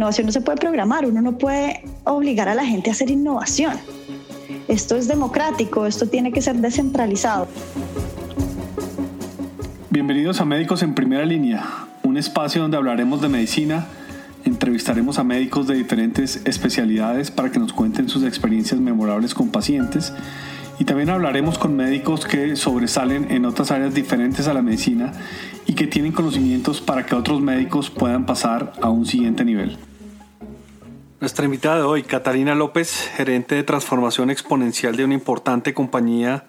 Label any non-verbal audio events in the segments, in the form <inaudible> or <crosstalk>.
innovación no se puede programar, uno no puede obligar a la gente a hacer innovación. Esto es democrático, esto tiene que ser descentralizado. Bienvenidos a Médicos en Primera Línea, un espacio donde hablaremos de medicina, entrevistaremos a médicos de diferentes especialidades para que nos cuenten sus experiencias memorables con pacientes y también hablaremos con médicos que sobresalen en otras áreas diferentes a la medicina y que tienen conocimientos para que otros médicos puedan pasar a un siguiente nivel. Nuestra invitada de hoy, Catalina López, gerente de transformación exponencial de una importante compañía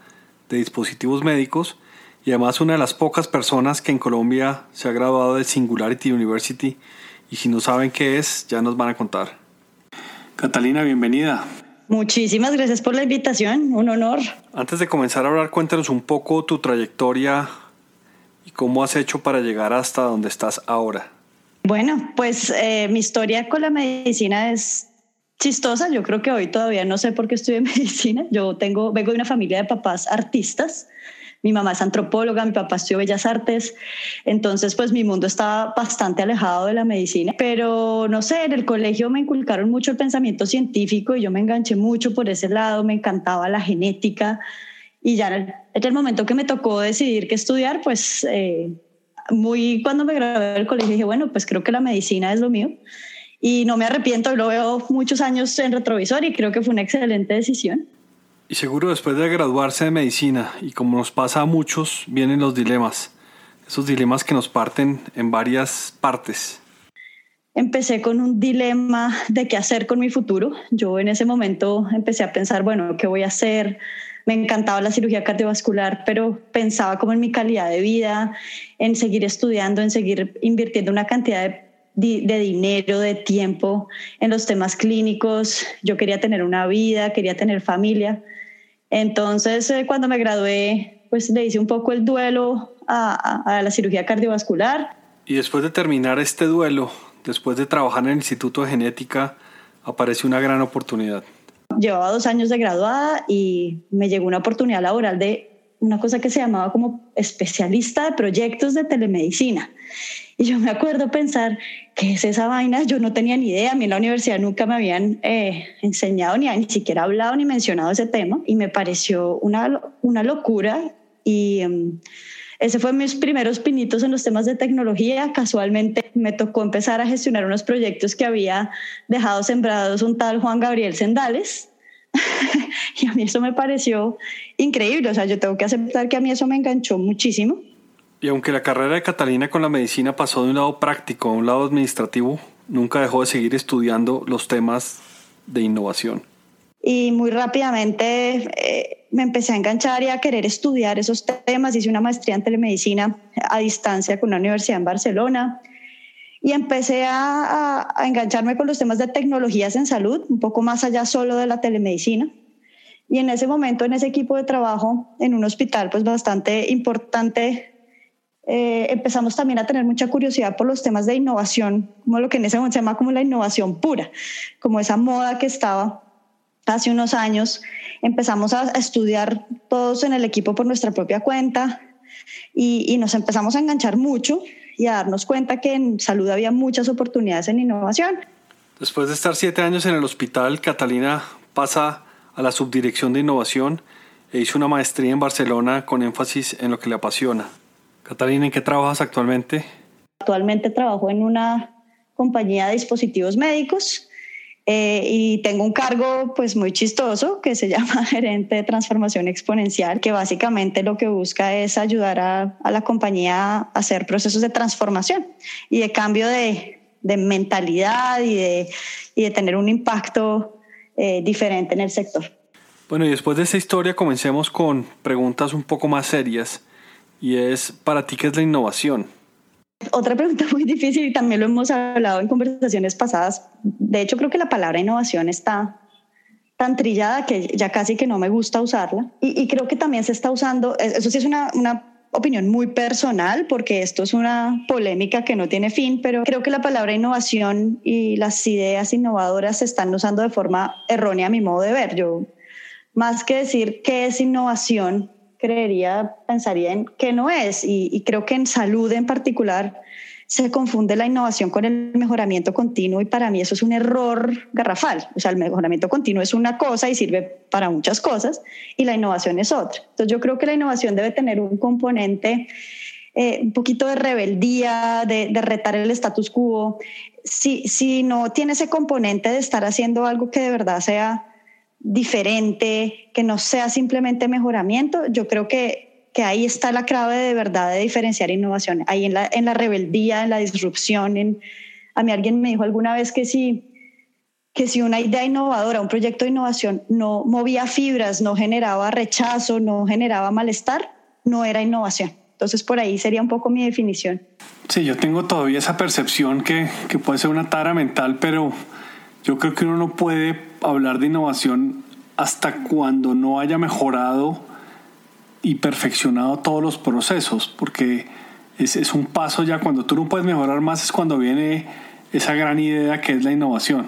de dispositivos médicos y además una de las pocas personas que en Colombia se ha graduado de Singularity University y si no saben qué es, ya nos van a contar. Catalina, bienvenida. Muchísimas gracias por la invitación, un honor. Antes de comenzar a hablar, cuéntanos un poco tu trayectoria y cómo has hecho para llegar hasta donde estás ahora. Bueno, pues eh, mi historia con la medicina es chistosa. Yo creo que hoy todavía no sé por qué estudié <laughs> medicina. Yo tengo, vengo de una familia de papás artistas. Mi mamá es antropóloga, mi papá estudió Bellas Artes, entonces pues mi mundo estaba bastante alejado de la medicina, pero no sé, en el colegio me inculcaron mucho el pensamiento científico y yo me enganché mucho por ese lado, me encantaba la genética y ya en el, momento que me tocó decidir qué estudiar, pues eh, muy cuando me gradué del colegio dije, bueno, pues creo que la medicina es lo mío y no me arrepiento, lo veo muchos años en retrovisor y creo que fue una excelente decisión. Y seguro después de graduarse de medicina, y como nos pasa a muchos, vienen los dilemas. Esos dilemas que nos parten en varias partes. Empecé con un dilema de qué hacer con mi futuro. Yo en ese momento empecé a pensar, bueno, ¿qué voy a hacer? Me encantaba la cirugía cardiovascular, pero pensaba como en mi calidad de vida, en seguir estudiando, en seguir invirtiendo una cantidad de de dinero, de tiempo en los temas clínicos. Yo quería tener una vida, quería tener familia. Entonces, eh, cuando me gradué, pues le hice un poco el duelo a, la cirugía cardiovascular. Y después de terminar este duelo, después de trabajar en el Instituto de Genética, apareció una gran oportunidad. Llevaba dos años de graduada y me llegó una oportunidad laboral de una cosa que se llamaba como especialista de proyectos de telemedicina. Y yo me acuerdo pensar, ¿qué es esa vaina? Yo no tenía ni idea, a mí en la universidad nunca me habían eh, enseñado ni, ni siquiera hablado ni mencionado ese tema y me pareció una, una locura y... Um, ese fue mis primeros pinitos en los temas de tecnología. Casualmente me tocó empezar a gestionar unos proyectos que había dejado sembrados un tal Juan Gabriel Sendales, <laughs> y a mí eso me pareció increíble, o sea, yo tengo que aceptar que a mí eso me enganchó muchísimo. Y aunque la carrera de Catalina con la medicina pasó de un lado práctico a un lado administrativo, nunca dejó de seguir estudiando los temas de innovación. Y muy rápidamente eh, me empecé a enganchar y a querer estudiar esos temas. Hice una maestría en telemedicina a distancia con una universidad en Barcelona y empecé a, engancharme con los temas de tecnologías en salud, un poco más allá solo de la telemedicina. Y en ese momento, en ese equipo de trabajo, en un hospital pues bastante importante, eh, empezamos también a tener mucha curiosidad por los temas de innovación, como lo que en ese momento se llama como la innovación pura, como esa moda que estaba hace unos años. Empezamos a estudiar todos en el equipo por nuestra propia cuenta y, y nos empezamos a enganchar mucho y a darnos cuenta que en salud había muchas oportunidades en innovación. Después de estar siete años en el hospital, Catalina pasa a la subdirección de innovación e hizo una maestría en Barcelona con énfasis en lo que le apasiona. Catalina, ¿en qué trabajas actualmente? Actualmente trabajo en una compañía de dispositivos médicos eh, y tengo un cargo pues muy chistoso que se <laughs> llama gerente de transformación exponencial, que básicamente lo que busca es ayudar a, la compañía a hacer procesos de transformación y de cambio de, mentalidad y de, y de, tener un impacto eh, diferente en el sector. Bueno, y después de esa historia comencemos con preguntas un poco más serias y es, ¿para ti qué es la innovación? Otra pregunta muy difícil y también lo hemos hablado en conversaciones pasadas. De hecho, creo que la palabra innovación está tan trillada que ya casi que no me gusta usarla. Y, creo que también se está usando, eso sí es una, una opinión muy personal, porque esto es una polémica que no tiene fin, pero creo que la palabra innovación y las ideas innovadoras se están usando de forma errónea a mi modo de ver. Yo, más que decir qué es innovación, creería, pensaría en que no es. Y, creo que en salud en particular se confunde la innovación con el mejoramiento continuo y para mí eso es un error garrafal. O sea, el mejoramiento continuo es una cosa y sirve para muchas cosas y la innovación es otra. Entonces yo creo que la innovación debe tener un componente eh, un poquito de rebeldía, de, de retar el status quo. Si, si no tiene ese componente de estar haciendo algo que de verdad sea diferente, que no sea simplemente mejoramiento, yo creo que que ahí está la clave de verdad de diferenciar innovación, ahí en la, en la rebeldía, en la disrupción. En, a mí alguien me dijo alguna vez que si, que si una idea innovadora, un proyecto de innovación no movía fibras, no generaba rechazo, no generaba malestar, no era innovación. Entonces por ahí sería un poco mi definición. Sí, yo tengo todavía esa percepción que, que puede ser una tara mental, pero yo creo que uno no puede hablar de innovación hasta cuando no haya mejorado y perfeccionado todos los procesos, porque es, es, un paso ya. Cuando tú no puedes mejorar más es cuando viene esa gran idea que es la innovación.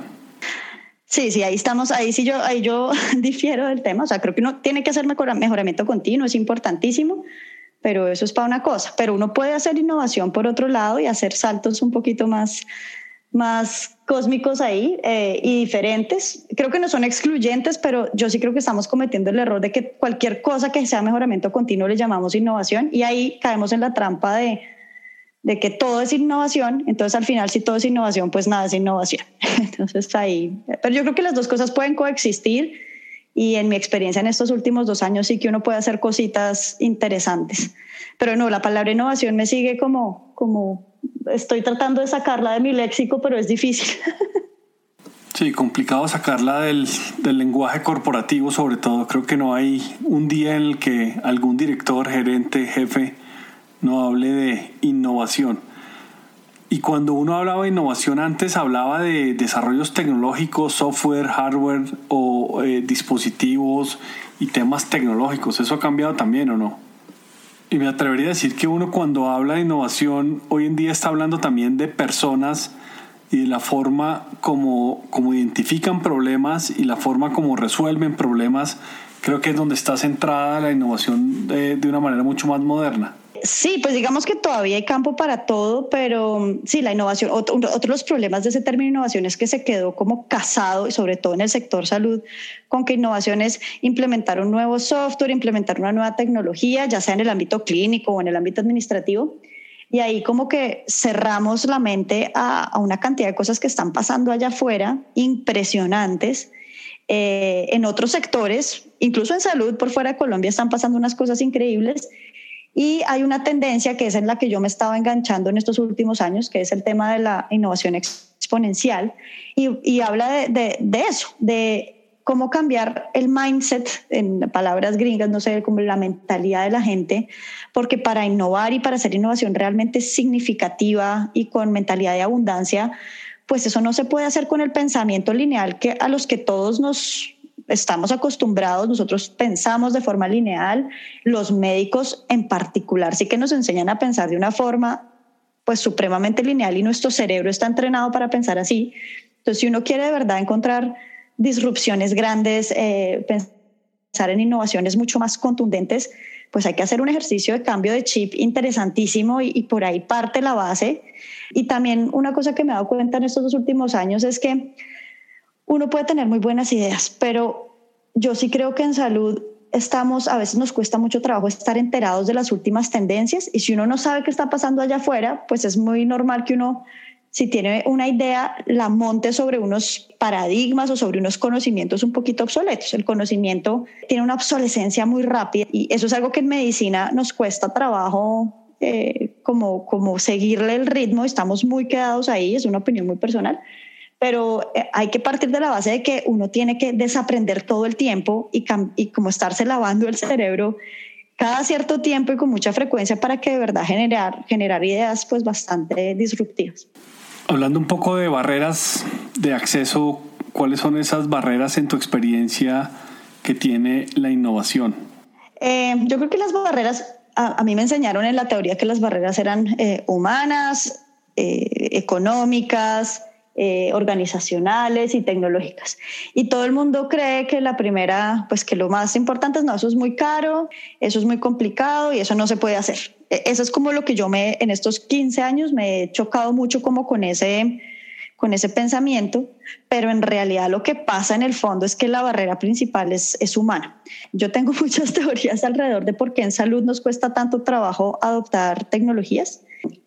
Sí, sí, ahí estamos, ahí sí yo, ahí yo <laughs> difiero del tema, o sea, creo que uno tiene que hacer mejoramiento continuo, es importantísimo, pero eso es para una cosa, pero uno puede hacer innovación por otro lado y hacer saltos un poquito más, más cósmicos ahí eh, y diferentes. Creo que no son excluyentes, pero yo sí creo que estamos cometiendo el error de que cualquier cosa que sea mejoramiento continuo le llamamos innovación y ahí caemos en la trampa de, de que todo es innovación. Entonces al final si todo es innovación, pues nada es innovación. <laughs> Entonces ahí, pero yo creo que las dos cosas pueden coexistir y en mi experiencia en estos últimos dos años sí que uno puede hacer cositas interesantes. Pero no, la palabra innovación me sigue como, como estoy tratando de sacarla de mi léxico, pero es difícil. <laughs> Sí, complicado sacarla del, del, lenguaje corporativo, sobre todo. Creo que no hay un día en el que algún director, gerente, jefe no hable de innovación. Y cuando uno hablaba de innovación antes, hablaba de desarrollos tecnológicos, software, hardware o eh, dispositivos y temas tecnológicos. ¿Eso ha cambiado también o no? Y me atrevería a decir que uno cuando habla de innovación hoy en día está hablando también de personas y de la forma como, como identifican problemas y la forma como resuelven problemas. Creo que es donde está centrada la innovación de, de una manera mucho más moderna. Sí, pues digamos que todavía hay campo para todo, pero mm, sí, la innovación, otro, de los problemas de ese término innovación es que se quedó como casado, sobre todo en el sector salud, con que innovación es implementar un nuevo software, implementar una nueva tecnología, ya sea en el ámbito clínico o en el ámbito administrativo. Y ahí como que cerramos la mente a, a una cantidad de cosas que están pasando allá afuera, impresionantes. Eh, en otros sectores, incluso en salud por fuera de Colombia, están pasando unas cosas increíbles y hay una tendencia que es en la que yo me estaba enganchando en estos últimos años, que es el tema de la innovación exponencial, y, y habla de, de, eso, de cómo cambiar el mindset, en palabras gringas, no sé, como la mentalidad de la gente, porque para innovar y para hacer innovación realmente significativa y con mentalidad de abundancia, pues eso no se puede hacer con el pensamiento lineal que a los que todos nos estamos acostumbrados, nosotros pensamos de forma lineal, los médicos en particular sí que nos enseñan a pensar de una forma pues supremamente lineal y nuestro cerebro está entrenado para pensar así. Entonces, si uno quiere de verdad encontrar disrupciones grandes, eh, pensar en innovaciones mucho más contundentes, pues hay que hacer un ejercicio de cambio de chip interesantísimo y, y por ahí parte la base. Y también una cosa que me he dado cuenta en estos dos últimos años es que uno puede tener muy buenas ideas, pero yo sí creo que en salud estamos, a veces nos cuesta mucho trabajo estar enterados de las últimas tendencias y si uno no sabe qué está pasando allá afuera, pues es muy normal que uno, si tiene una idea, la monte sobre unos paradigmas o sobre unos conocimientos un poquito obsoletos. El conocimiento tiene una obsolescencia muy rápida y eso es algo que en medicina nos cuesta trabajo eh, como, como seguirle el ritmo, estamos muy quedados ahí, es una opinión muy personal pero eh, hay que partir de la base de que uno tiene que desaprender todo el tiempo y, y como estarse lavando el cerebro cada cierto tiempo y con mucha frecuencia para que de verdad generar, generar ideas pues bastante disruptivas. Hablando un poco de barreras de acceso, ¿cuáles son esas barreras en tu experiencia que tiene la innovación? Eh, yo creo que las barreras, a, a, mí me enseñaron en la teoría que las barreras eran eh, humanas, eh, económicas, eh, organizacionales y tecnológicas. Y todo el mundo cree que la primera, pues que lo más importante es, no, eso es muy caro, eso es muy complicado y eso no se puede hacer. E, eso es como lo que yo me, en estos 15 años me he chocado mucho como con ese, con ese pensamiento, pero en realidad lo que pasa en el fondo es que la barrera principal es, es humana. Yo tengo <laughs> muchas teorías alrededor de por qué en salud nos cuesta tanto trabajo adoptar tecnologías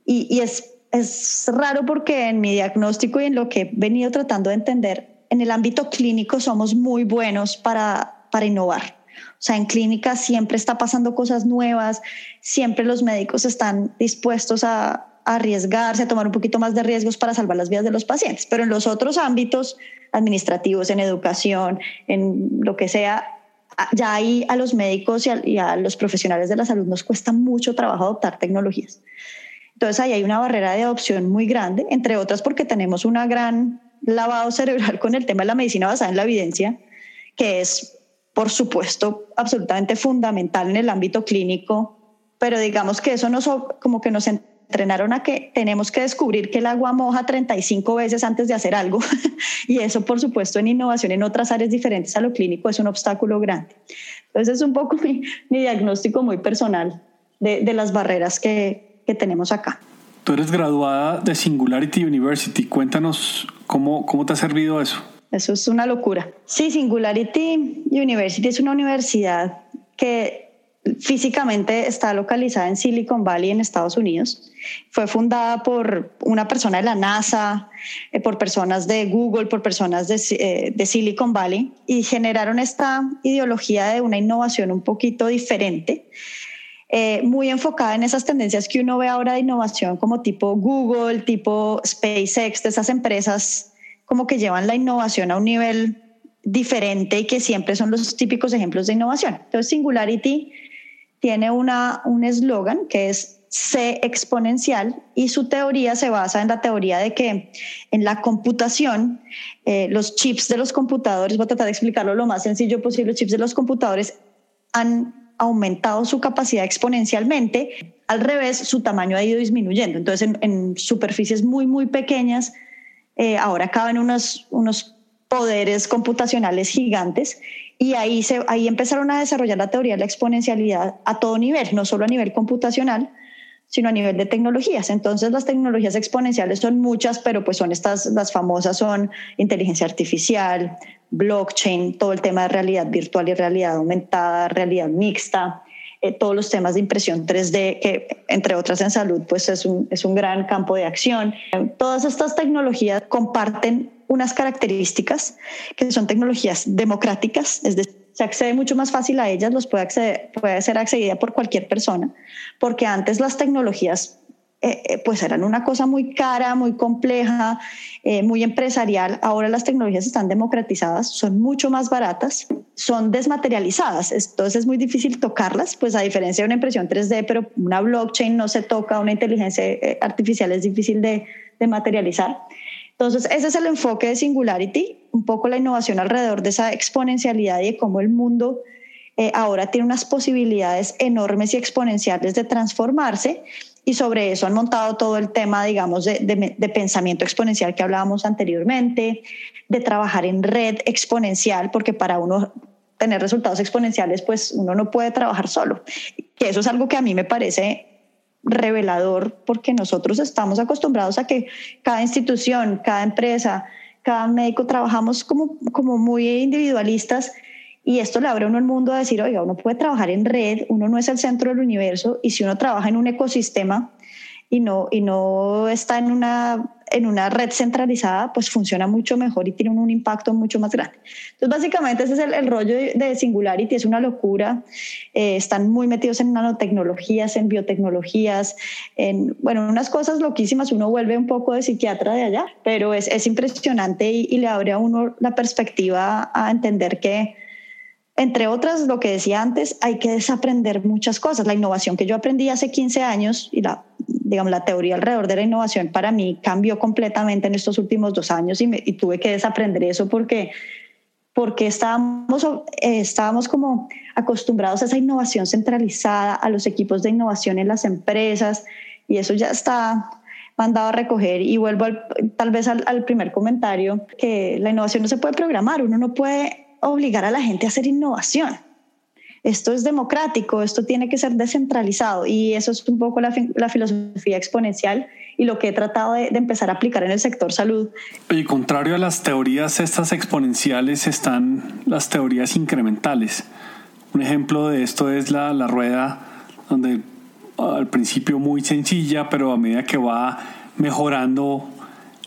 y, y es es raro porque en mi diagnóstico y en lo que he venido tratando de entender, en el ámbito clínico somos muy buenos para, para innovar. O sea, en clínica siempre está pasando cosas nuevas, siempre los médicos están dispuestos a, arriesgarse, a tomar un poquito más de riesgos para salvar las vidas de los pacientes. Pero en los otros ámbitos administrativos, en educación, en lo que sea, ya ahí a los médicos y a, y a los profesionales de la salud nos cuesta mucho trabajo adoptar tecnologías. Entonces ahí hay una barrera de adopción muy grande, entre otras porque tenemos una gran lavado cerebral con el tema de la medicina basada en la evidencia, que es, por supuesto, absolutamente fundamental en el ámbito clínico, pero digamos que eso nos, como que nos entrenaron a que tenemos que descubrir que el agua moja 35 veces antes de hacer algo. <laughs> y eso, por supuesto, en innovación en otras áreas diferentes a lo clínico es un obstáculo grande. Entonces es un poco <laughs> mi, diagnóstico muy personal de, de las barreras que, que tenemos acá. Tú eres graduada de Singularity University. Cuéntanos cómo, cómo te ha servido eso. Eso es una locura. Sí, Singularity University es una universidad que físicamente está localizada en Silicon Valley, en Estados Unidos. Fue fundada por una persona de la NASA, eh, por personas de Google, por personas de, eh, de, Silicon Valley y generaron esta ideología de una innovación un poquito diferente eh, muy enfocada en esas tendencias que uno ve ahora de innovación como tipo Google, tipo SpaceX, de esas empresas como que llevan la innovación a un nivel diferente y que siempre son los típicos ejemplos de innovación. Entonces Singularity tiene una, un eslogan que es C exponencial y su teoría se basa en la teoría de que en la computación, eh, los chips de los computadores, voy a tratar de explicarlo lo más sencillo posible, los chips de los computadores han aumentado su capacidad exponencialmente, al revés, su tamaño ha ido disminuyendo. Entonces, en, superficies muy, muy pequeñas, eh, ahora caben unos, unos poderes computacionales gigantes y ahí, ahí empezaron a desarrollar la teoría de la exponencialidad a todo nivel, no solo a nivel computacional, sino a nivel de tecnologías. Entonces las tecnologías exponenciales son muchas, pero pues son estas, las famosas son inteligencia artificial, blockchain, todo el tema de realidad virtual y realidad aumentada, realidad mixta, eh, todos los temas de impresión 3D, que entre otras en salud pues es un, es un gran campo de acción. Todas estas tecnologías comparten unas características que son tecnologías democráticas, es decir, se accede mucho más fácil a ellas, los puede, acceder, puede ser accedida por cualquier persona, porque antes las tecnologías eh, eh, pues eran una cosa muy cara, muy compleja, eh, muy empresarial. Ahora las tecnologías están democratizadas, son mucho más baratas, son desmaterializadas, entonces es muy difícil tocarlas, pues a diferencia de una impresión 3D, pero una blockchain no se toca, una inteligencia artificial es difícil de, materializar. Entonces, ese es el enfoque de Singularity, un poco la innovación alrededor de esa exponencialidad y de cómo el mundo ahora tiene unas posibilidades enormes y exponenciales de transformarse. Y sobre eso han montado todo el tema, digamos, de, de pensamiento exponencial que hablábamos anteriormente, de trabajar en red exponencial, porque para uno tener resultados exponenciales, pues uno no puede trabajar solo. Que eso es algo que a mí me parece revelador porque nosotros estamos acostumbrados a que cada institución, cada empresa, cada médico trabajamos como, como muy individualistas y esto le abre uno el mundo a decir, oiga, uno puede trabajar en red, uno no es el centro del universo y si uno trabaja en un ecosistema y no, y no está en una en una red centralizada, pues funciona mucho mejor y tiene un, impacto mucho más grande. Entonces, básicamente ese es el, rollo de, Singularity, es una locura. Eh, están muy metidos en nanotecnologías, en biotecnologías, en, bueno, unas cosas loquísimas. Uno vuelve un poco de psiquiatra de allá, pero es, es impresionante y, y le abre a uno la perspectiva a entender que entre otras, lo que decía antes, hay que desaprender muchas cosas. La innovación que yo aprendí hace 15 años y la, digamos, la teoría alrededor de la innovación para mí cambió completamente en estos últimos dos años y, tuve que desaprender eso porque, porque estábamos, estábamos como acostumbrados a esa innovación centralizada, a los equipos de innovación en las empresas y eso ya está mandado a recoger y vuelvo tal vez al, al primer comentario, que la innovación no se puede programar, uno no puede obligar a la gente a hacer innovación esto es democrático, esto tiene que ser descentralizado y eso es un poco la, filosofía exponencial y lo que he tratado de, empezar a aplicar en el sector salud. Y contrario a las teorías estas exponenciales están las teorías incrementales. Un ejemplo de esto es la, la rueda donde al principio muy sencilla, pero a medida que va mejorando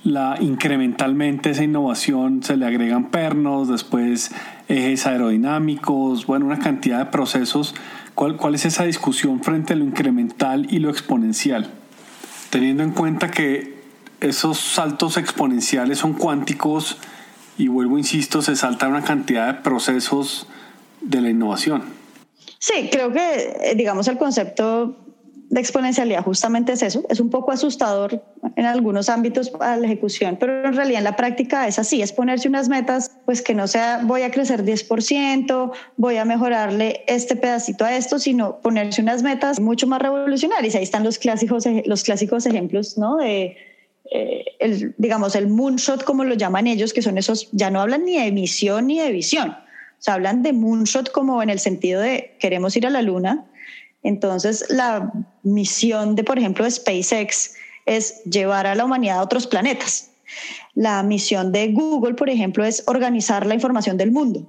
la incrementalmente esa innovación se le agregan pernos, después ejes aerodinámicos, bueno, una cantidad de procesos. ¿Cuál, ¿Cuál es esa discusión frente a lo incremental y lo exponencial? Teniendo en cuenta que esos saltos exponenciales son cuánticos y vuelvo, insisto, se salta una cantidad de procesos de la innovación. Sí, creo que, eh, digamos, el concepto de exponencialidad justamente es eso, es un poco asustador en algunos ámbitos para la ejecución, pero en realidad en la práctica es así, es ponerse unas metas, pues que no sea voy a crecer 10%, voy a mejorarle este pedacito a esto, sino ponerse unas metas mucho más revolucionarias. Ahí están los clásicos, los clásicos ejemplos, ¿no? De, eh, digamos, el moonshot, como lo llaman ellos, que son esos, ya no hablan ni de misión ni de visión, o sea, hablan de moonshot como en el sentido de queremos ir a la luna, entonces, la misión de, por ejemplo, SpaceX es llevar a la humanidad a otros planetas. La misión de Google, por ejemplo, es organizar la información del mundo,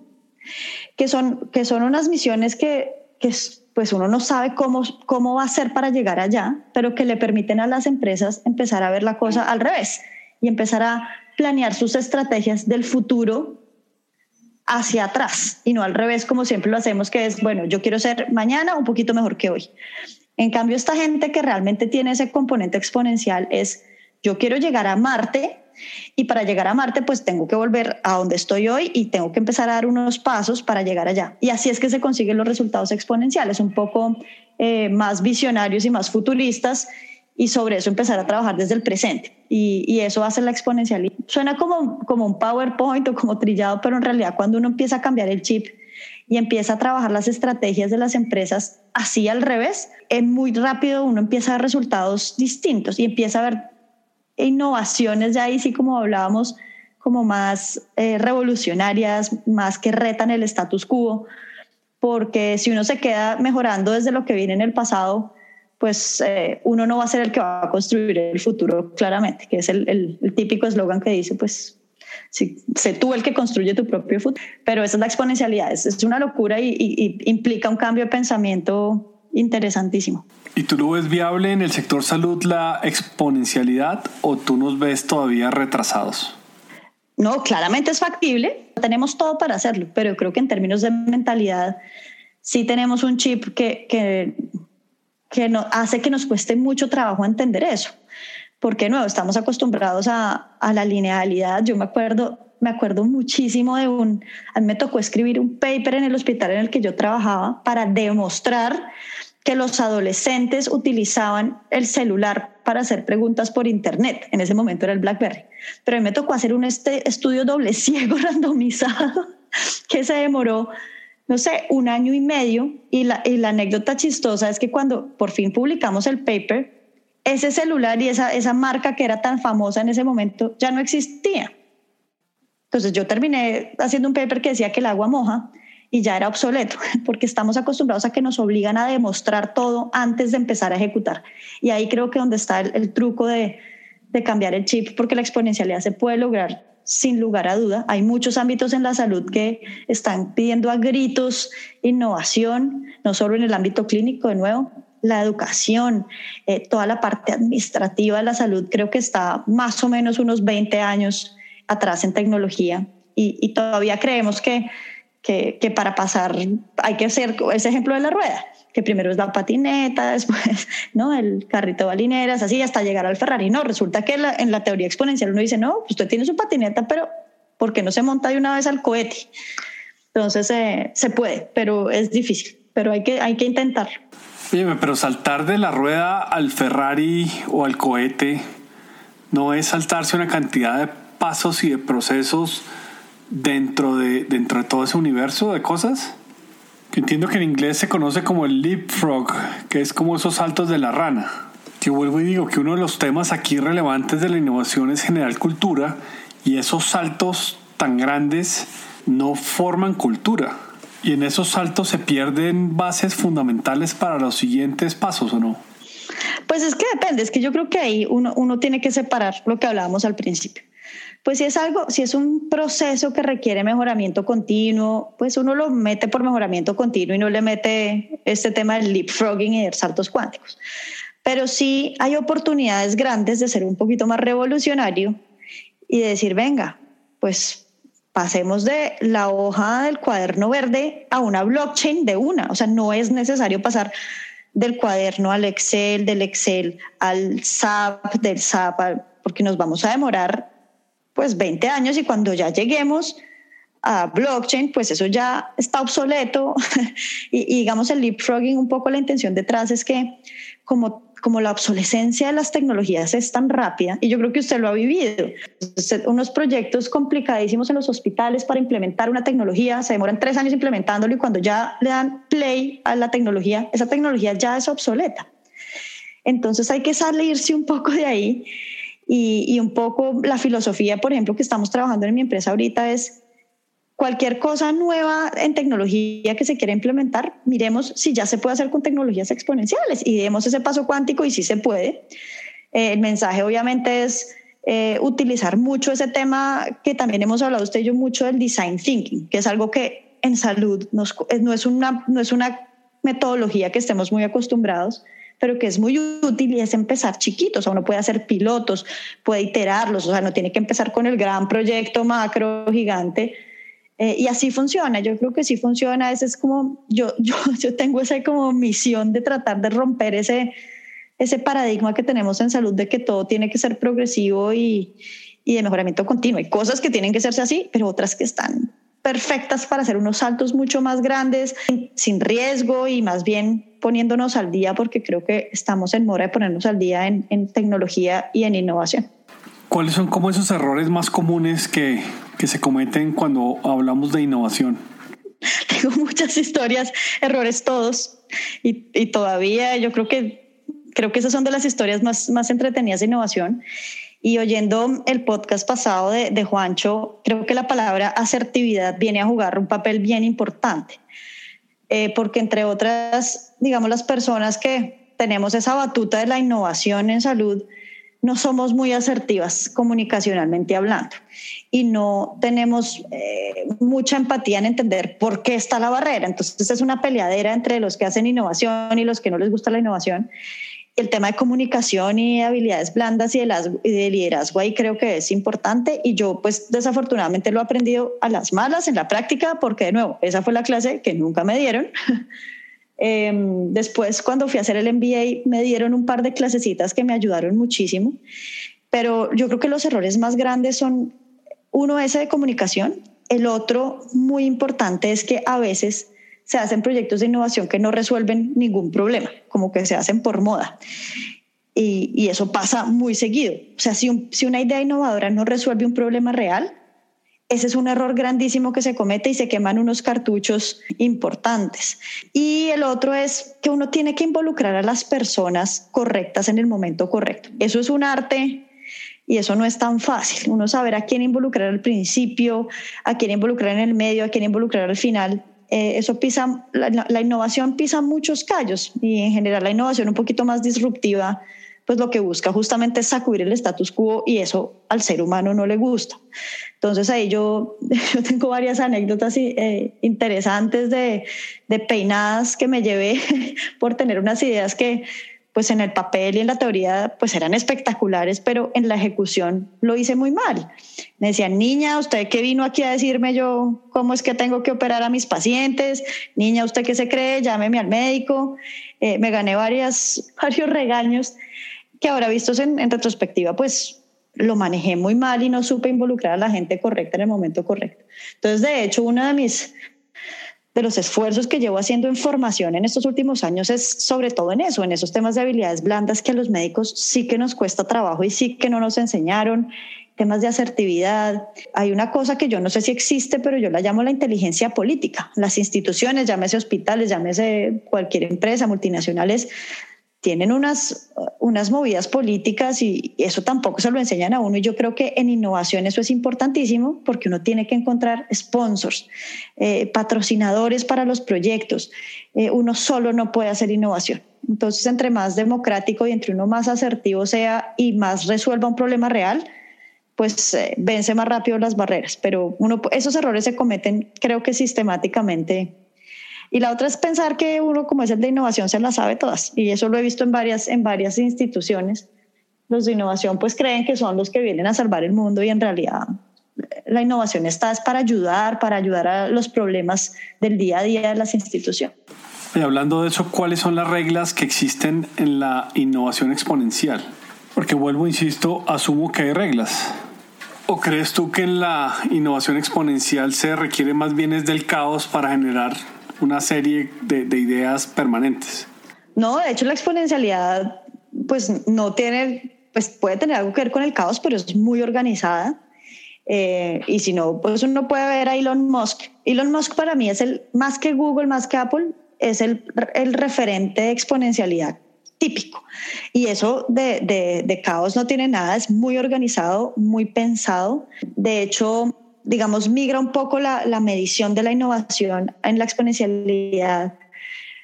que son, que son unas misiones que, que pues uno no sabe cómo, cómo va a ser para llegar allá, pero que le permiten a las empresas empezar a ver la cosa al revés y empezar a planear sus estrategias del futuro hacia atrás y no al revés como siempre lo hacemos, que es, bueno, yo quiero ser mañana un poquito mejor que hoy. En cambio, esta gente que realmente tiene ese componente exponencial es, yo quiero llegar a Marte y para llegar a Marte pues tengo que volver a donde estoy hoy y tengo que empezar a dar unos pasos para llegar allá. Y así es que se consiguen los resultados exponenciales, un poco eh, más visionarios y más futuristas y sobre eso empezar a trabajar desde el presente. Y, y, eso hace la exponencialidad. Suena como, como un PowerPoint o como trillado, pero en realidad cuando uno empieza a cambiar el chip y empieza a trabajar las estrategias de las empresas así al revés, es muy rápido uno empieza a ver resultados distintos y empieza a ver innovaciones ya ahí sí como hablábamos, como más eh, revolucionarias, más que retan el status quo, porque si uno se queda mejorando desde lo que viene en el pasado, pues eh, uno no va a ser el que va a construir el futuro claramente, que es el, el, típico eslogan que dice, pues, si, sé tú el que construye tu propio futuro. Pero esa es la exponencialidad, es, es una locura y, y, implica un cambio de pensamiento interesantísimo. ¿Y tú lo ves viable en el sector salud la exponencialidad o tú nos ves todavía retrasados? No, claramente es factible, tenemos todo para hacerlo, pero creo que en términos de mentalidad sí tenemos un chip que, que que no, hace que nos cueste mucho trabajo entender eso. Porque no, estamos acostumbrados a, a, la linealidad. Yo me acuerdo, me acuerdo muchísimo de un, a mí me tocó escribir un paper en el hospital en el que yo trabajaba para demostrar que los adolescentes utilizaban el celular para hacer preguntas por internet. En ese momento era el BlackBerry. Pero a mí me tocó hacer un este estudio doble ciego <laughs> randomizado que se demoró no sé, un año y medio. Y la, y la anécdota chistosa es que cuando por fin publicamos el paper, ese celular y esa, esa marca que era tan famosa en ese momento ya no existía. Entonces yo terminé haciendo un paper que decía que el agua moja y ya era obsoleto, <laughs> porque estamos acostumbrados a que nos obligan a demostrar todo antes de empezar a ejecutar. Y ahí creo que donde está el, el truco de, de cambiar el chip, porque la exponencialidad se puede lograr sin lugar a duda. Hay muchos ámbitos en la salud que están pidiendo a gritos innovación, no solo en el ámbito clínico, de nuevo, la educación, eh, toda la parte administrativa de la salud, creo que está más o menos unos 20 años atrás en tecnología y, todavía creemos que, que, que, para pasar hay que hacer ese ejemplo de la rueda que primero es la patineta, <laughs> después ¿no? el carrito de balineras, así hasta llegar al Ferrari. No, resulta que en la teoría exponencial uno dice, no, usted tiene su patineta, pero ¿por qué no se monta de una vez al cohete? Entonces eh, se puede, pero es difícil, pero hay que, hay que intentarlo. Oye, pero saltar de la rueda al Ferrari o al cohete no es saltarse una cantidad de pasos y de procesos dentro de, dentro de todo ese universo de cosas? Entiendo que en inglés se conoce como el leapfrog, que es como esos saltos de la rana. Que vuelvo y digo que uno de los temas aquí relevantes de la innovación es generar cultura y esos saltos tan grandes no forman cultura. Y en esos saltos se pierden bases fundamentales para los siguientes pasos, ¿o no? Pues es que depende, es que yo creo que ahí uno, uno tiene que separar lo que hablábamos al principio. Pues si es algo, si es un proceso que requiere mejoramiento continuo, pues uno lo mete por mejoramiento continuo y no le mete este tema del leapfrogging y de saltos cuánticos. Pero sí hay oportunidades grandes de ser un poquito más revolucionario y de decir, venga, pues pasemos de la hoja del cuaderno verde a una blockchain de una. O sea, no es necesario pasar del cuaderno al Excel, del Excel al SAP, del SAP, porque nos vamos a demorar pues 20 años y cuando ya lleguemos a blockchain, pues eso ya está obsoleto <laughs> y, digamos el leapfrogging, un poco la intención detrás es que como, como la obsolescencia de las tecnologías es tan rápida, y yo creo que usted lo ha vivido, unos proyectos complicadísimos en los hospitales para implementar una tecnología, se demoran tres años implementándolo y cuando ya le dan play a la tecnología, esa tecnología ya es obsoleta. Entonces hay que salirse un poco de ahí y, un poco la filosofía, por ejemplo, que estamos trabajando en mi empresa ahorita es cualquier cosa nueva en tecnología que se quiera implementar, miremos si ya se puede hacer con tecnologías exponenciales y demos ese paso cuántico y si se puede. Eh, el mensaje obviamente es eh, utilizar mucho ese tema que también hemos hablado usted y yo mucho del design thinking, que es algo que en salud eh, no, es una, no es una metodología que estemos muy acostumbrados, pero que es muy útil y es empezar chiquitos. O sea, uno puede hacer pilotos, puede iterarlos, o sea, no tiene que empezar con el gran proyecto macro, gigante. Eh, y así funciona, yo creo que sí funciona. Ese es como, yo, <laughs> yo, yo tengo esa como misión de tratar de romper ese, ese paradigma que tenemos en salud de que todo tiene que ser progresivo y, y de mejoramiento continuo. Hay cosas que tienen que hacerse así, pero otras que están perfectas para hacer unos saltos mucho más grandes, sin riesgo y más bien poniéndonos al día, porque creo que estamos en mora de ponernos al día en, tecnología y en innovación. ¿Cuáles son como esos errores más comunes que, que se cometen cuando hablamos de innovación? <laughs> Tengo muchas historias, errores todos, y, y, todavía yo creo que, creo que esas son de las historias más, más entretenidas de innovación. Y oyendo el podcast pasado de, Juancho, creo que la palabra asertividad viene a jugar un papel bien importante, eh, porque entre otras, digamos, las personas que tenemos esa batuta de la innovación en salud, no somos muy asertivas comunicacionalmente hablando y no tenemos eh, mucha empatía en entender por qué está la barrera. Entonces es una peleadera entre los que hacen innovación y los que no les gusta la innovación el tema de comunicación y habilidades blandas y de, liderazgo ahí creo que es importante. Y yo pues desafortunadamente lo he aprendido a las malas en la práctica porque de nuevo, esa fue la clase que nunca me dieron. <laughs> Em, después cuando fui a hacer el MBA me dieron un par de clasecitas que me ayudaron muchísimo, pero yo creo que los errores más grandes son uno ese de comunicación, el otro muy importante es que a veces se hacen proyectos de innovación que no resuelven ningún problema, como que se hacen por moda. Y, eso pasa muy seguido. O sea, si, si una idea innovadora no resuelve un problema real, ese es un error grandísimo que se comete y se queman unos cartuchos importantes. Y el otro es que uno tiene que involucrar a las personas correctas en el momento correcto. Eso es un arte y eso no es tan fácil. Uno saber a quién involucrar al principio, a quién involucrar en el medio, a quién involucrar al final, eh, eso pisa, la, innovación pisa muchos callos y en general la innovación un poquito más disruptiva, pues lo que busca justamente es sacudir el status quo y eso al ser humano no le gusta. Entonces ahí yo, <laughs> yo tengo varias anécdotas eh, interesantes de, de peinadas que me llevé <laughs> por tener unas ideas que pues en el papel y en la teoría pues eran espectaculares, pero en la ejecución lo hice muy mal. Me decían, niña, ¿usted qué vino aquí a decirme yo cómo es que tengo que operar a mis pacientes? Niña, ¿usted qué se cree? Llámeme al médico. Eh, me gané varias, <laughs> varios regaños que ahora vistos en, en retrospectiva, pues lo manejé muy mal y no supe involucrar a la gente correcta en el momento correcto. Entonces, de hecho, una de mis de los esfuerzos que llevo haciendo en formación en estos últimos años es sobre todo en eso, en esos temas de habilidades blandas que a los médicos sí que nos cuesta trabajo y sí que no nos enseñaron, temas de asertividad. Hay una cosa que yo no sé si existe, pero yo la llamo la inteligencia política. Las instituciones, llámese hospitales, llámese cualquier empresa, multinacionales, tienen unas, unas movidas políticas y eso tampoco se lo enseñan a uno. Y yo creo que en innovación eso es importantísimo porque uno tiene que encontrar sponsors, eh, patrocinadores para los proyectos. Eh, uno solo no puede hacer innovación. Entonces, entre más democrático y entre uno más asertivo sea y más resuelva un problema real, pues eh, vence más rápido las barreras. Pero uno, esos errores se cometen, creo que sistemáticamente y la otra es pensar que uno, como es el de innovación, se las sabe todas. Y eso lo he visto en varias, en varias instituciones. Los de innovación pues creen que son los que vienen a salvar el mundo y en realidad la innovación está es para ayudar, para ayudar a los problemas del día a día de las instituciones. Y hablando de eso, ¿cuáles son las reglas que existen en la innovación exponencial? Porque vuelvo, insisto, asumo que hay reglas. ¿O crees tú que en la innovación exponencial se requiere más bien es del caos para generar una serie de, ideas permanentes. No, de hecho la exponencialidad pues no tiene, pues puede tener algo que ver con el caos, pero es muy organizada. Eh, y si no, pues uno puede ver a Elon Musk. Elon Musk para mí es el, más que Google, más que Apple, es el, el referente de exponencialidad típico. Y eso de, de, de, caos no tiene nada, es muy organizado, muy pensado. De hecho, digamos, migra un poco la, medición de la innovación en la exponencialidad.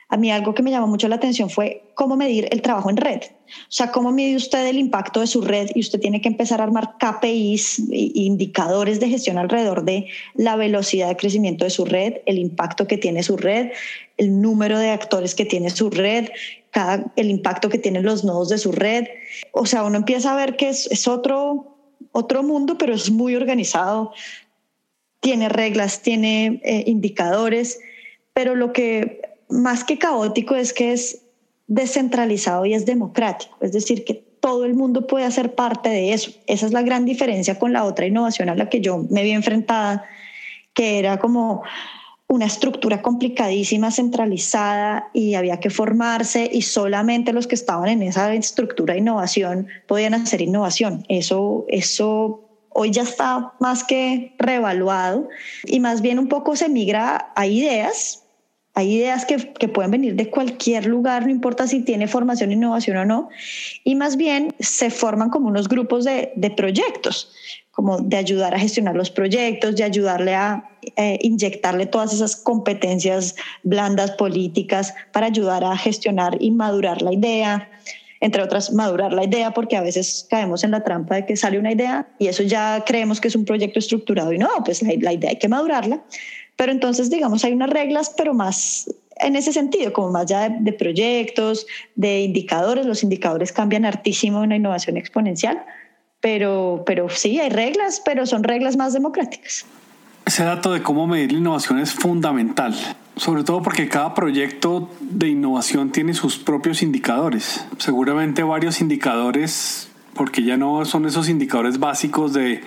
A mí algo que me llamó mucho la atención fue cómo medir el trabajo en red. O sea, cómo mide usted el impacto de su red y usted tiene que empezar a armar KPIs indicadores de gestión alrededor de la velocidad de crecimiento de su red, el impacto que tiene su red, el número de actores que tiene su red, cada, el impacto que tienen los nodos de su red. O sea, uno empieza a ver que es, es otro, otro mundo, pero es muy organizado tiene reglas, tiene eh, indicadores, pero lo que más que caótico es que es descentralizado y es democrático, es decir, que todo el mundo puede hacer parte de eso. Esa es la gran diferencia con la otra innovación a la que yo me vi enfrentada, que era como una estructura complicadísima, centralizada y había que formarse y solamente los que estaban en esa estructura de innovación podían hacer innovación. Eso, eso hoy ya está más que reevaluado y más bien un poco se migra a ideas. Hay ideas que, pueden venir de cualquier lugar, no importa si tiene formación, innovación o no, y más bien se forman como unos grupos de, proyectos, como de ayudar a gestionar los proyectos, de ayudarle a eh, inyectarle todas esas competencias blandas políticas para ayudar a gestionar y madurar la idea entre otras, madurar la idea, porque a veces caemos en la trampa de que sale una idea y eso ya creemos que es un proyecto estructurado y no, pues la, idea hay que madurarla. Pero entonces, digamos, hay unas reglas, pero más en ese sentido, como más ya de, proyectos, de indicadores. Los indicadores cambian hartísimo en la innovación exponencial, pero, pero sí, hay reglas, pero son reglas más democráticas. Ese dato de cómo medir la innovación es fundamental sobre todo porque cada proyecto de innovación tiene sus propios indicadores. Seguramente varios indicadores, porque ya no son esos indicadores básicos de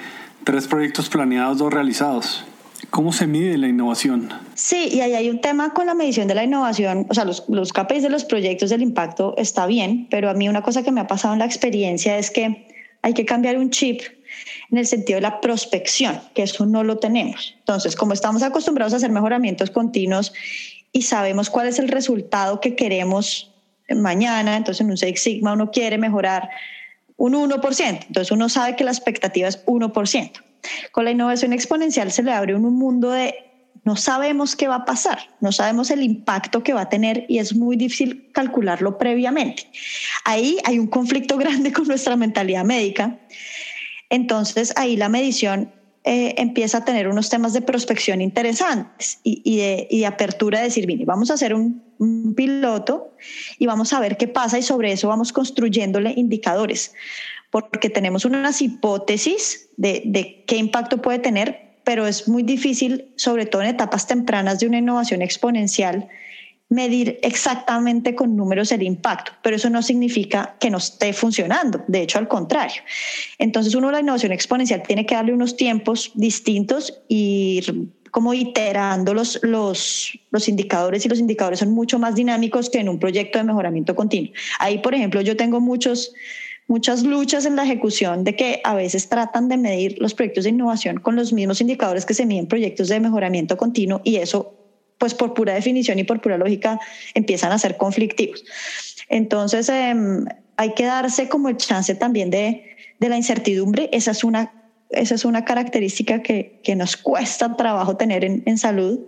tres proyectos planeados, dos realizados. ¿Cómo se mide la innovación? Sí, y ahí hay un tema con la medición de la innovación. O sea, los, los KPIs de los proyectos del impacto está bien, pero a mí una cosa que me ha pasado en la experiencia es que hay que cambiar un chip en el sentido de la prospección, que eso no lo tenemos. Entonces, como estamos acostumbrados a hacer mejoramientos continuos y sabemos cuál es el resultado que queremos mañana, entonces en un Six Sigma uno quiere mejorar un 1%, entonces uno sabe que la expectativa es 1%. Con la innovación exponencial se le abre un mundo de no sabemos qué va a pasar, no sabemos el impacto que va a tener y es muy difícil calcularlo previamente. Ahí hay un conflicto <laughs> grande con nuestra mentalidad médica entonces ahí la medición eh, empieza a tener unos temas de prospección interesantes y, de, apertura de decir, vamos a hacer un, piloto y vamos a ver qué pasa y sobre eso vamos construyéndole indicadores, porque tenemos unas hipótesis de, de qué impacto puede tener, pero es muy difícil, sobre todo en etapas tempranas de una innovación exponencial, medir exactamente con números el impacto, pero eso no significa que no esté funcionando, de hecho al contrario. Entonces uno la innovación exponencial tiene que darle unos tiempos distintos y como iterando los, los, los indicadores y los indicadores son mucho más dinámicos que en un proyecto de mejoramiento continuo. Ahí, por ejemplo, yo tengo muchos muchas luchas en la ejecución de que a veces tratan de medir los proyectos de innovación con los mismos indicadores que se miden proyectos de mejoramiento continuo y eso pues por pura definición y por pura lógica empiezan a ser conflictivos. Entonces em, hay que darse como el chance también de, de la incertidumbre. Esa es una esa es una característica que, que nos cuesta trabajo tener en, en, salud.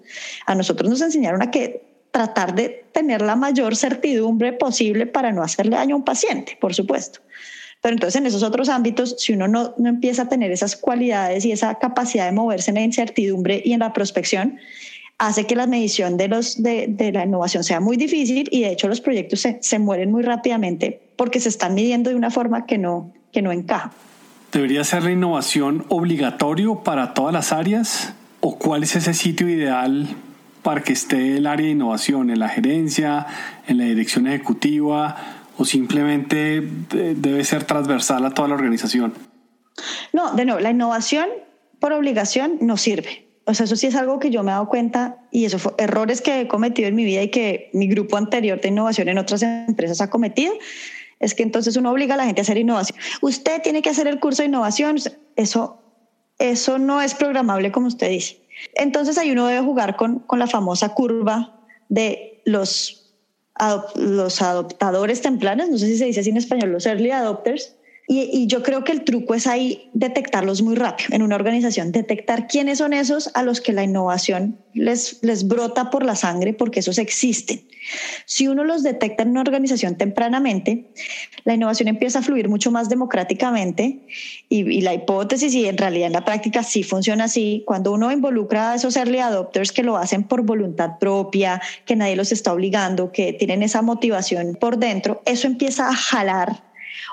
A nosotros nos enseñaron a que tratar de tener la mayor certidumbre posible para no hacerle daño a un paciente, por supuesto. Pero entonces en esos otros ámbitos, si uno no, no empieza a tener esas cualidades y esa capacidad de moverse en la incertidumbre y en la prospección, hace que la medición de, los, de, de la innovación sea muy difícil y de hecho los proyectos se, se, mueren muy rápidamente porque se están midiendo de una forma que no, que no encaja. ¿Debería ser la innovación obligatorio para todas las áreas? ¿O cuál es ese sitio ideal para que esté el área de innovación? ¿En la gerencia? ¿En la dirección ejecutiva? ¿O simplemente debe ser transversal a toda la organización? No, de nuevo, la innovación por obligación no sirve. O sea, eso sí es algo que yo me he dado cuenta y eso fue errores que he cometido en mi vida y que mi grupo anterior de innovación en otras empresas ha cometido es que entonces uno obliga a la gente a hacer innovación. Usted tiene que hacer el curso de innovación, eso, eso no es programable como usted dice. Entonces ahí uno debe jugar con, con la famosa curva de los, los adoptadores tempranos, no sé si se dice así en español, los early adopters, y, yo creo que el truco es ahí detectarlos muy rápido en una organización, detectar quiénes son esos a los que la innovación les, les brota por la sangre, porque esos existen. Si uno los detecta en una organización tempranamente, la innovación empieza a fluir mucho más democráticamente y, y la hipótesis y en realidad en la práctica sí funciona así. Cuando uno involucra a esos early adopters que lo hacen por voluntad propia, que nadie los está obligando, que tienen esa motivación por dentro, eso empieza a jalar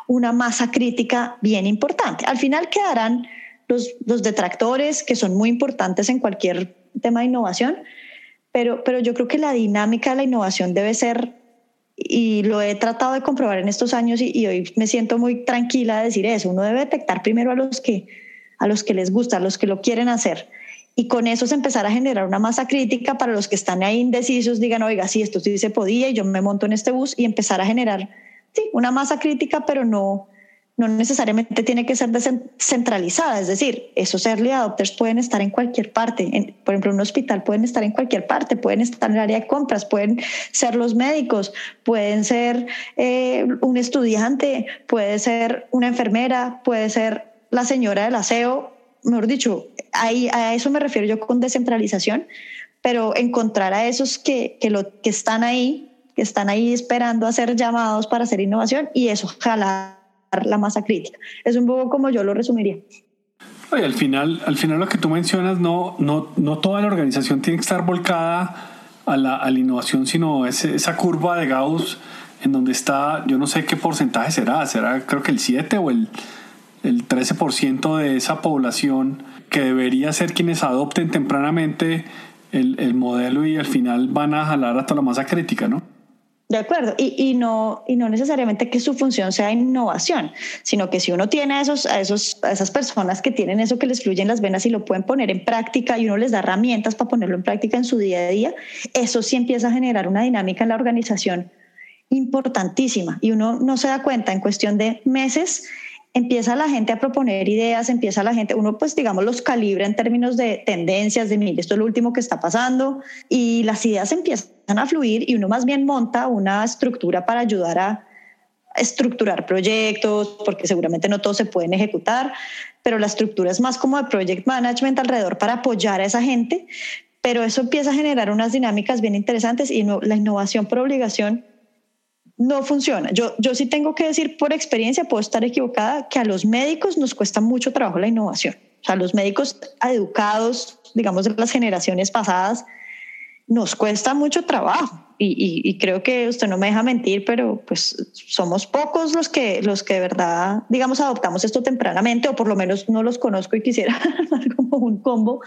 una masa crítica bien importante. Al final quedarán los, los detractores, que son muy importantes en cualquier tema de innovación, pero, pero yo creo que la dinámica de la innovación debe ser, y lo he tratado de comprobar en estos años y, hoy me siento muy tranquila de decir eso, uno debe detectar primero a los que, a los que les gusta, a los que lo quieren hacer. Y con eso empezar a generar una masa crítica para los que están ahí indecisos, digan, oiga, sí, esto sí se podía y yo me monto en este bus y empezar a generar sí, una masa crítica, pero no, no necesariamente tiene que ser descentralizada. Es decir, esos early adopters pueden estar en cualquier parte. por ejemplo, un hospital pueden estar en cualquier parte, pueden estar en el área de compras, pueden ser los médicos, pueden ser eh, un estudiante, puede ser una enfermera, puede ser la señora del aseo. Mejor dicho, ahí, a eso me refiero yo con descentralización, pero encontrar a esos que, que, lo, que están ahí que están ahí esperando a ser llamados para hacer innovación y eso jalar la masa crítica. Es un poco como yo lo resumiría. Oye, al final, al final lo que tú mencionas, no, no, no toda la organización tiene que estar volcada a la, a la innovación, sino esa curva de Gauss en donde está, yo no sé qué porcentaje será, será creo que el 7 o el, el 13% de esa población que debería ser quienes adopten tempranamente el, el modelo y al final van a jalar a toda la masa crítica, ¿no? De acuerdo, y, no necesariamente que su función sea innovación, sino que si uno tiene a, esos, a, esos, a esas personas que tienen eso que les fluye en las venas y lo pueden poner en práctica y uno les da herramientas para ponerlo en práctica en su día a día, eso sí empieza a generar una dinámica en la organización importantísima. Y uno no se da cuenta en cuestión de meses empieza la gente a proponer ideas, empieza la gente, uno pues digamos los calibra en términos de tendencias, de mire, esto es lo último que está pasando y las ideas empiezan a fluir y uno más bien monta una estructura para ayudar a estructurar proyectos, porque seguramente no todos se pueden ejecutar, pero la estructura es más como de project management alrededor para apoyar a esa gente, pero eso empieza a generar unas dinámicas bien interesantes y no, la innovación por obligación no funciona. Yo, yo sí tengo que decir por experiencia, puedo estar equivocada, que a los médicos nos cuesta mucho trabajo la innovación. O sea, los médicos educados, digamos, de las generaciones pasadas, nos cuesta mucho trabajo. Y, y, creo que usted no me deja mentir, pero pues somos pocos los que, los que de verdad, digamos, adoptamos esto tempranamente, o por lo menos no los conozco y quisiera <laughs> como un combo.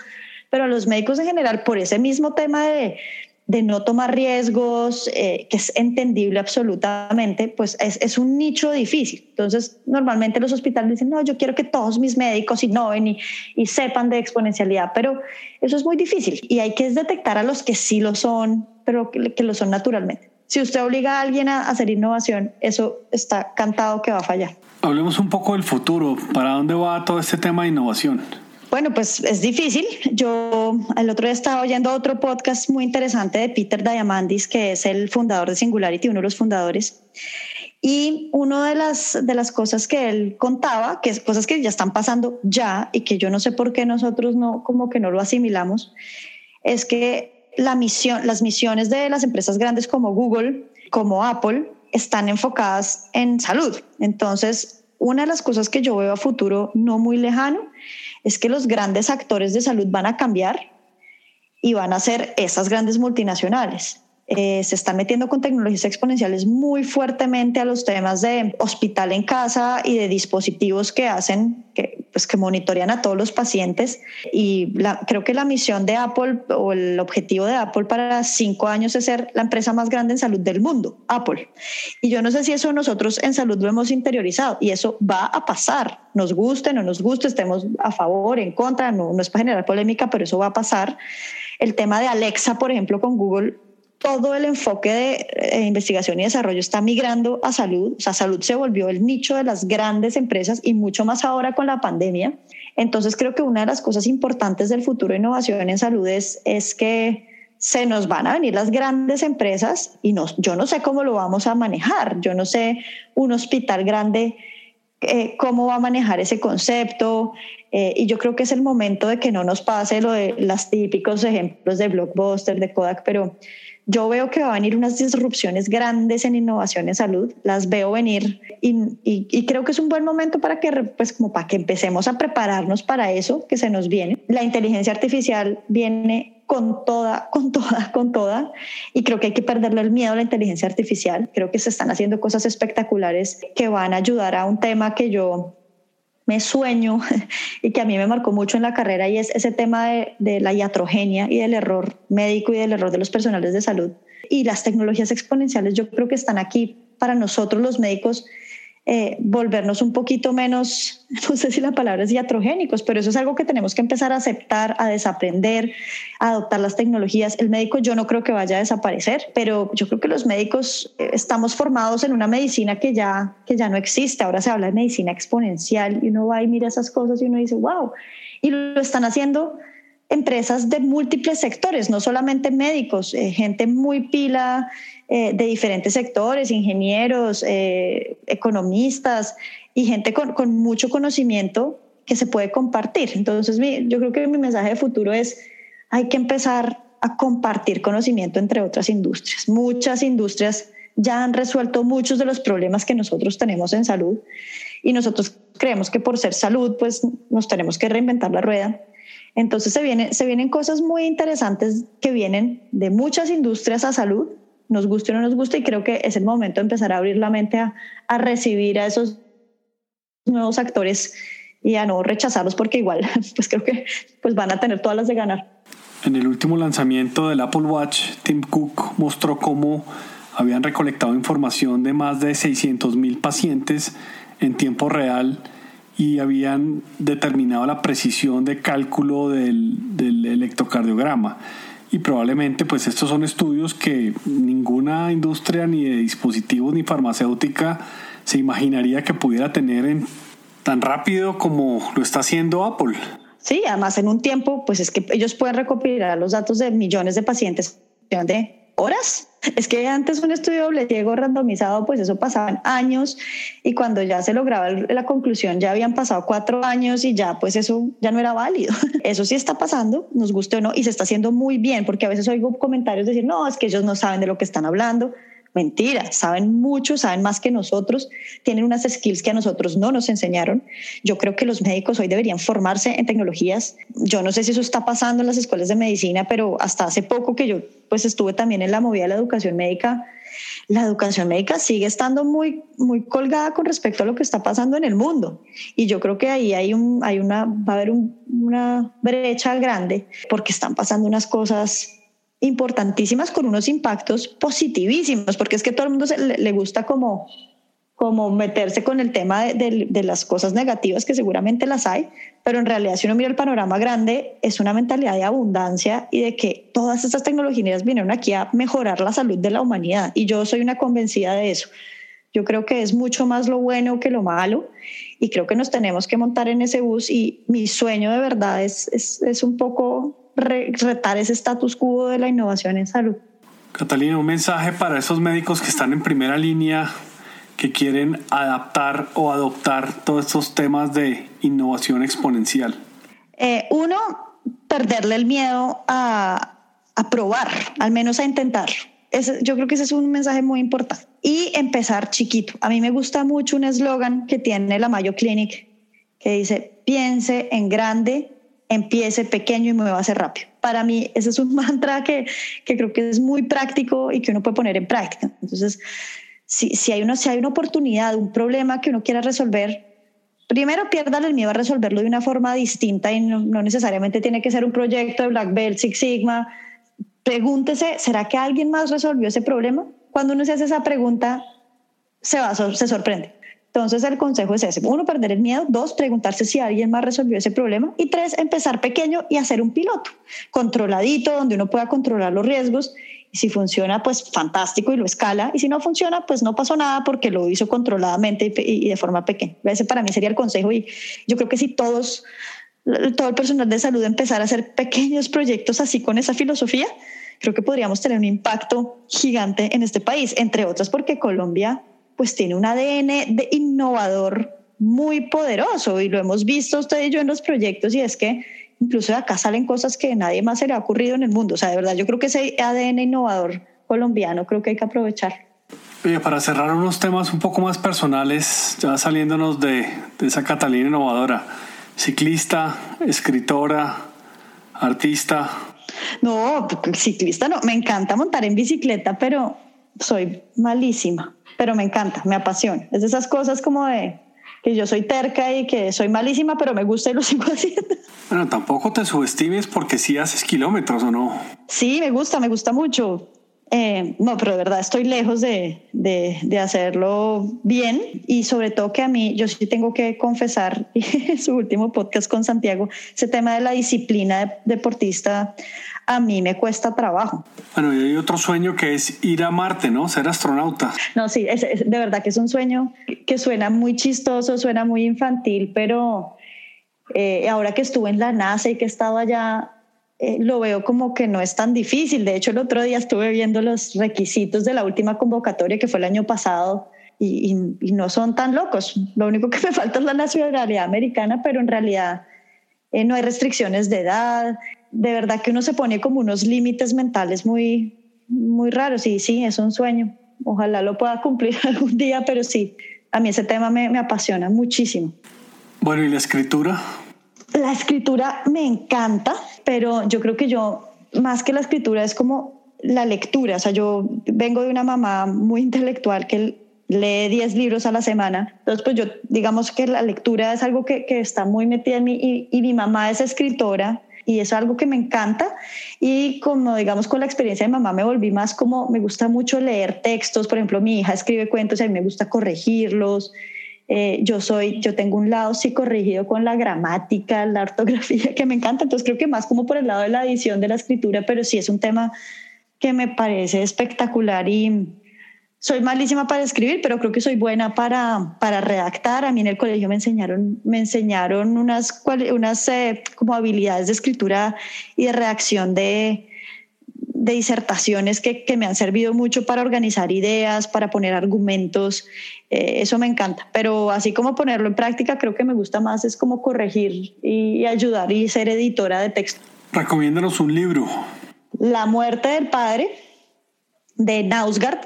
Pero a los médicos en general, por ese mismo tema de, de no tomar riesgos, eh, que es entendible absolutamente, pues es, es, un nicho difícil. Entonces, normalmente los hospitales dicen, no, yo quiero que todos mis médicos innoven y, y sepan de exponencialidad, pero eso es muy difícil y hay que detectar a los que sí lo son, pero que, que lo son naturalmente. Si usted obliga a alguien a hacer innovación, eso está cantado que va a fallar. Hablemos un poco del futuro. ¿Para dónde va todo este tema de innovación? Bueno, pues es difícil. Yo el otro día estaba oyendo otro podcast muy interesante de Peter Diamandis, que es el fundador de Singularity, uno de los fundadores. Y una de las, de las cosas que él contaba, que es cosas que ya están pasando ya y que yo no sé por qué nosotros no, como que no lo asimilamos, es que la misión, las misiones de las empresas grandes como Google, como Apple, están enfocadas en salud. Entonces, una de las cosas que yo veo a futuro no muy lejano es que los grandes actores de salud van a cambiar y van a ser esas grandes multinacionales. Eh, se están metiendo con tecnologías exponenciales muy fuertemente a los temas de hospital en casa y de dispositivos que hacen, que, pues, que monitorean a todos los pacientes. Y creo que la misión de Apple o el objetivo de Apple para cinco años es ser la empresa más grande en salud del mundo, Apple. Y yo no sé si eso nosotros en salud lo hemos interiorizado y eso va a pasar, nos guste, no nos guste, estemos a favor, en contra, no, no es para generar polémica, pero eso va a pasar. El tema de Alexa, por ejemplo, con Google todo el enfoque de eh, investigación y desarrollo está migrando a salud. O sea, salud se volvió el nicho de las grandes empresas y mucho más ahora con la pandemia. Entonces creo que una de las cosas importantes del futuro de innovación en salud es, es que se nos van a venir las grandes empresas y no, yo no sé cómo lo vamos a manejar. Yo no sé un hospital grande eh, cómo va a manejar ese concepto. Eh, y yo creo que es el momento de que no nos pase lo de los típicos ejemplos de Blockbuster, de Kodak, pero yo veo que va a venir unas disrupciones grandes en innovación en salud, las veo venir y, creo que es un buen momento para que, pues, como para que empecemos a prepararnos para eso que se nos viene. La inteligencia artificial viene con toda, con toda, con toda. Y creo que hay que perderle el miedo a la inteligencia artificial. Creo que se están haciendo cosas espectaculares que van a ayudar a un tema que yo me sueño <laughs> y que a mí me marcó mucho en la carrera y es ese tema de, de, la iatrogenia y del error médico y del error de los personales de salud. Y las tecnologías exponenciales yo creo que están aquí para nosotros los médicos eh, volvernos un poquito menos, <laughs> no sé si la palabra es diatrogénicos, pero eso es algo que tenemos que empezar a aceptar, a desaprender, a adoptar las tecnologías. El médico yo no creo que vaya a desaparecer, pero yo creo que los médicos eh, estamos formados en una medicina que ya, que ya no existe. Ahora se habla de medicina exponencial y uno va y mira esas cosas y uno dice, wow, y lo están haciendo empresas de múltiples sectores, no solamente médicos, eh, gente muy pila eh, de diferentes sectores, ingenieros, eh, economistas y gente con, con, mucho conocimiento que se puede compartir. Entonces, mi, yo creo que mi mensaje de futuro es, hay que empezar a compartir conocimiento entre otras industrias. Muchas industrias ya han resuelto muchos de los problemas que nosotros tenemos en salud y nosotros creemos que por ser salud, pues nos tenemos que reinventar la rueda entonces se, viene, se vienen cosas muy interesantes que vienen de muchas industrias a salud, nos guste o no nos guste, y creo que es el momento de empezar a abrir la mente a, recibir a esos nuevos actores y a no rechazarlos porque igual <laughs> pues creo que pues van a tener todas las de ganar. En el último lanzamiento del Apple Watch, Tim Cook mostró cómo habían recolectado información de más de 600 mil pacientes en tiempo real y habían determinado la precisión de cálculo del, del electrocardiograma y probablemente pues estos son estudios que ninguna industria ni de dispositivos ni farmacéutica se imaginaría que pudiera tener en, tan rápido como lo está haciendo Apple. Sí, además en un tiempo pues es que ellos pueden recopilar los datos de millones de pacientes horas. Es que antes un estudio doble ciego randomizado, pues eso pasaban años y cuando ya se lograba la conclusión ya habían pasado cuatro años y ya pues eso ya no era válido. <laughs> Eso sí está pasando, nos guste o no, y se está haciendo muy bien porque a veces oigo comentarios decir, no, es que ellos no saben de lo que están hablando. Mentira, saben mucho, saben más que nosotros, tienen unas skills que a nosotros no nos enseñaron. Yo creo que los médicos hoy deberían formarse en tecnologías. Yo no sé si eso está pasando en las escuelas de medicina, pero hasta hace poco que yo pues estuve también en la movida de la educación médica, la educación médica sigue estando muy, muy colgada con respecto a lo que está pasando en el mundo. Y yo creo que ahí hay, un, hay una, va a haber una brecha grande porque están pasando unas cosas importantísimas con unos impactos positivísimos, porque es que todo el mundo le, gusta como, como meterse con el tema de, de, las cosas negativas, que seguramente las hay, pero en realidad si uno mira el panorama grande, es una mentalidad de abundancia y de que todas estas tecnologías vinieron aquí a mejorar la salud de la humanidad. Y yo soy una convencida de eso. Yo creo que es mucho más lo bueno que lo malo y creo que nos tenemos que montar en ese bus y mi sueño de verdad es, es, es un poco retar ese status quo de la innovación en salud. Catalina, un mensaje para esos médicos que están en primera línea, que quieren adaptar o adoptar todos estos temas de innovación exponencial. Eh, uno, perderle el miedo a, a probar, al menos a intentar. yo creo que ese es un mensaje muy importante. Y empezar chiquito. A mí me gusta mucho un eslogan que tiene la Mayo Clinic que dice, piense en grande, empiece pequeño y muévase rápido. Para mí ese es un <laughs> mantra que, que creo que es muy práctico y que uno puede poner en práctica. Entonces, si, si, hay, uno, si hay una oportunidad, un problema que uno quiera resolver, primero pierdan el miedo a resolverlo de una forma distinta y no, no necesariamente tiene que ser un proyecto de Black Belt, Six Sigma, pregúntese, ¿será que alguien más resolvió ese problema? Cuando uno se hace esa pregunta, se, va, se sorprende. Entonces el consejo es ese. Uno, perder el miedo. Dos, preguntarse si alguien más resolvió ese problema. Y tres, empezar pequeño y hacer un piloto controladito donde uno pueda controlar los riesgos. Y si funciona, pues fantástico y lo escala. Y si no funciona, pues no pasó nada porque lo hizo controladamente y, de forma pequeña. Ese para mí sería el consejo. Y yo creo que si todos todo el personal de salud empezar a hacer pequeños proyectos así con esa filosofía, creo que podríamos tener un impacto gigante en este país, entre otras porque Colombia pues tiene un ADN de innovador muy poderoso y lo hemos visto usted y yo en los proyectos y es que incluso de acá salen cosas que nadie más se le ha ocurrido en el mundo. O sea, de verdad, yo creo que ese ADN innovador colombiano creo que hay que aprovechar. Oye, para cerrar unos temas un poco más personales, ya saliéndonos de, de esa Catalina innovadora ciclista, escritora, artista. No, ciclista no, me encanta montar en bicicleta, pero soy malísima, pero me encanta, me apasiona. Es de esas cosas como de que yo soy terca y que soy malísima, pero me gusta y lo <laughs> sigo haciendo. Bueno, tampoco te subestimes porque sí haces kilómetros o no. Sí, me gusta, me gusta mucho. Eh, no, pero de verdad estoy lejos de, de, hacerlo bien y sobre todo que a mí, yo sí tengo que confesar, <laughs> su último podcast con Santiago, ese tema de la disciplina deportista a mí me cuesta trabajo. Bueno, y hay otro sueño que es ir a Marte, ¿no? Ser astronauta. No, sí, es, de verdad que es un sueño que suena muy chistoso, suena muy infantil, pero eh, ahora que estuve en la NASA y que he estado allá, eh, lo veo como que no es tan difícil. De hecho, el otro día estuve viendo los requisitos de la última convocatoria que fue el año pasado y, no son tan locos. Lo único que <laughs> me falta es la nacionalidad americana, pero en realidad eh, no hay restricciones de edad. De verdad que uno se pone como unos límites mentales muy, muy raros y sí, es un sueño. Ojalá lo pueda cumplir <laughs> algún día, pero sí, a mí ese tema me, me apasiona muchísimo. Bueno, ¿y la escritura? La escritura me encanta, pero yo creo que yo, más que la escritura, es como la lectura. O sea, yo vengo de una mamá muy intelectual que lee 10 libros a la semana. Entonces, pues yo, digamos que la lectura es algo que, que está muy metida en mí y, mi mamá es escritora y es algo que me encanta. Y como, digamos, con la experiencia de mamá me volví más como, me gusta mucho leer textos. Por ejemplo, mi hija escribe cuentos y a mí me gusta corregirlos. Eh, yo soy, yo tengo un lado sí corregido con la gramática, la ortografía, que me encanta, entonces creo que más como por el lado de la edición de la escritura, pero sí es un tema que me parece espectacular y soy malísima para escribir, pero creo que soy buena para, para redactar. A mí en el colegio me enseñaron, me enseñaron unas, unas eh, como habilidades de escritura y de redacción de, de disertaciones que, que, me han servido mucho para organizar ideas, para poner argumentos. Eh, eso me encanta. Pero así como ponerlo en práctica, creo que me gusta más es como corregir y ayudar y ser editora de texto. Recomiéndanos un libro. La muerte del padre de Nausgard.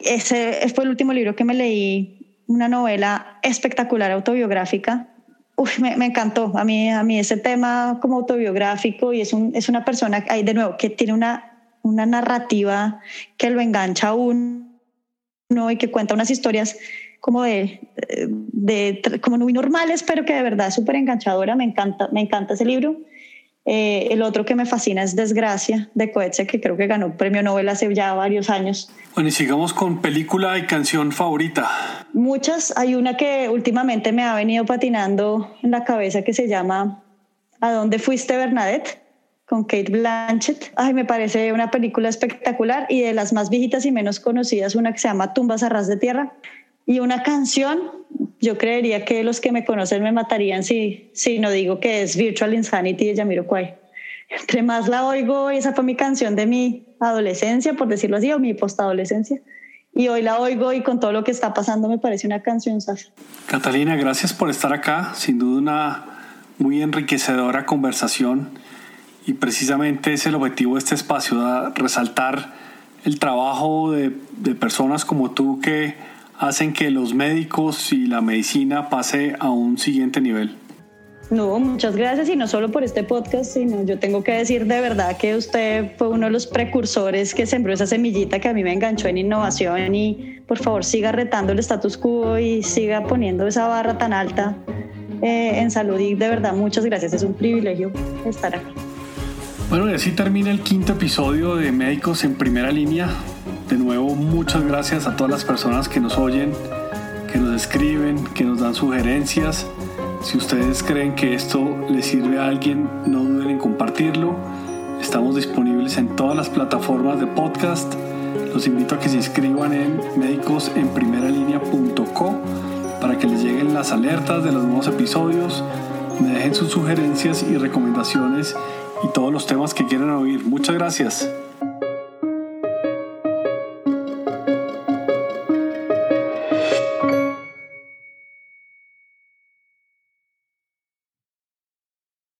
Ese fue el último libro que me leí, una novela espectacular autobiográfica. Uf, me, me, encantó. A mí, a mí ese tema como autobiográfico y es, un, es una persona, ahí de nuevo, que tiene una una narrativa que lo engancha a uno y que cuenta unas historias como de, de, como muy normales, pero que de verdad es súper enganchadora. Me encanta, me encanta ese libro. Eh, el otro que me fascina es Desgracia de Coetze, que creo que ganó premio Nobel hace ya varios años. Bueno, y sigamos con película y canción favorita. Muchas. Hay una que últimamente me ha venido patinando en la cabeza que se llama ¿A dónde fuiste, Bernadette? Con Kate Blanchett. Ay, me parece una película espectacular y de las más viejitas y menos conocidas, una que se llama Tumbas a ras de tierra. Y una canción, yo creería que los que me conocen me matarían si, si no digo que es Virtual Insanity de Yamiro Kwai. Entre más la oigo, esa fue mi canción de mi adolescencia, por decirlo así, o mi postadolescencia. Y hoy la oigo y con todo lo que está pasando me parece una canción saf. Catalina, gracias por estar acá. Sin duda una muy enriquecedora conversación y precisamente es el objetivo de este espacio, resaltar el trabajo de, de personas como tú que hacen que los médicos y la medicina pase a un siguiente nivel. No, muchas gracias y no solo por este podcast, sino yo tengo que decir de verdad que usted fue uno de los precursores que sembró esa semillita que a mí me enganchó en innovación y por favor siga retando el status quo y siga poniendo esa barra tan alta eh, en salud y de verdad muchas gracias, es un privilegio estar aquí. Bueno, y así termina el quinto episodio de Médicos en Primera Línea. De nuevo, muchas gracias a todas las personas que nos oyen, que nos escriben, que nos dan sugerencias. Si ustedes creen que esto les sirve a alguien, no duden en compartirlo. Estamos disponibles en todas las plataformas de podcast. Los invito a que se inscriban en médicosenprimeralinea.co para que les lleguen las alertas de los nuevos episodios. Me dejen sus sugerencias y recomendaciones y todos los temas que quieran oír. Muchas gracias.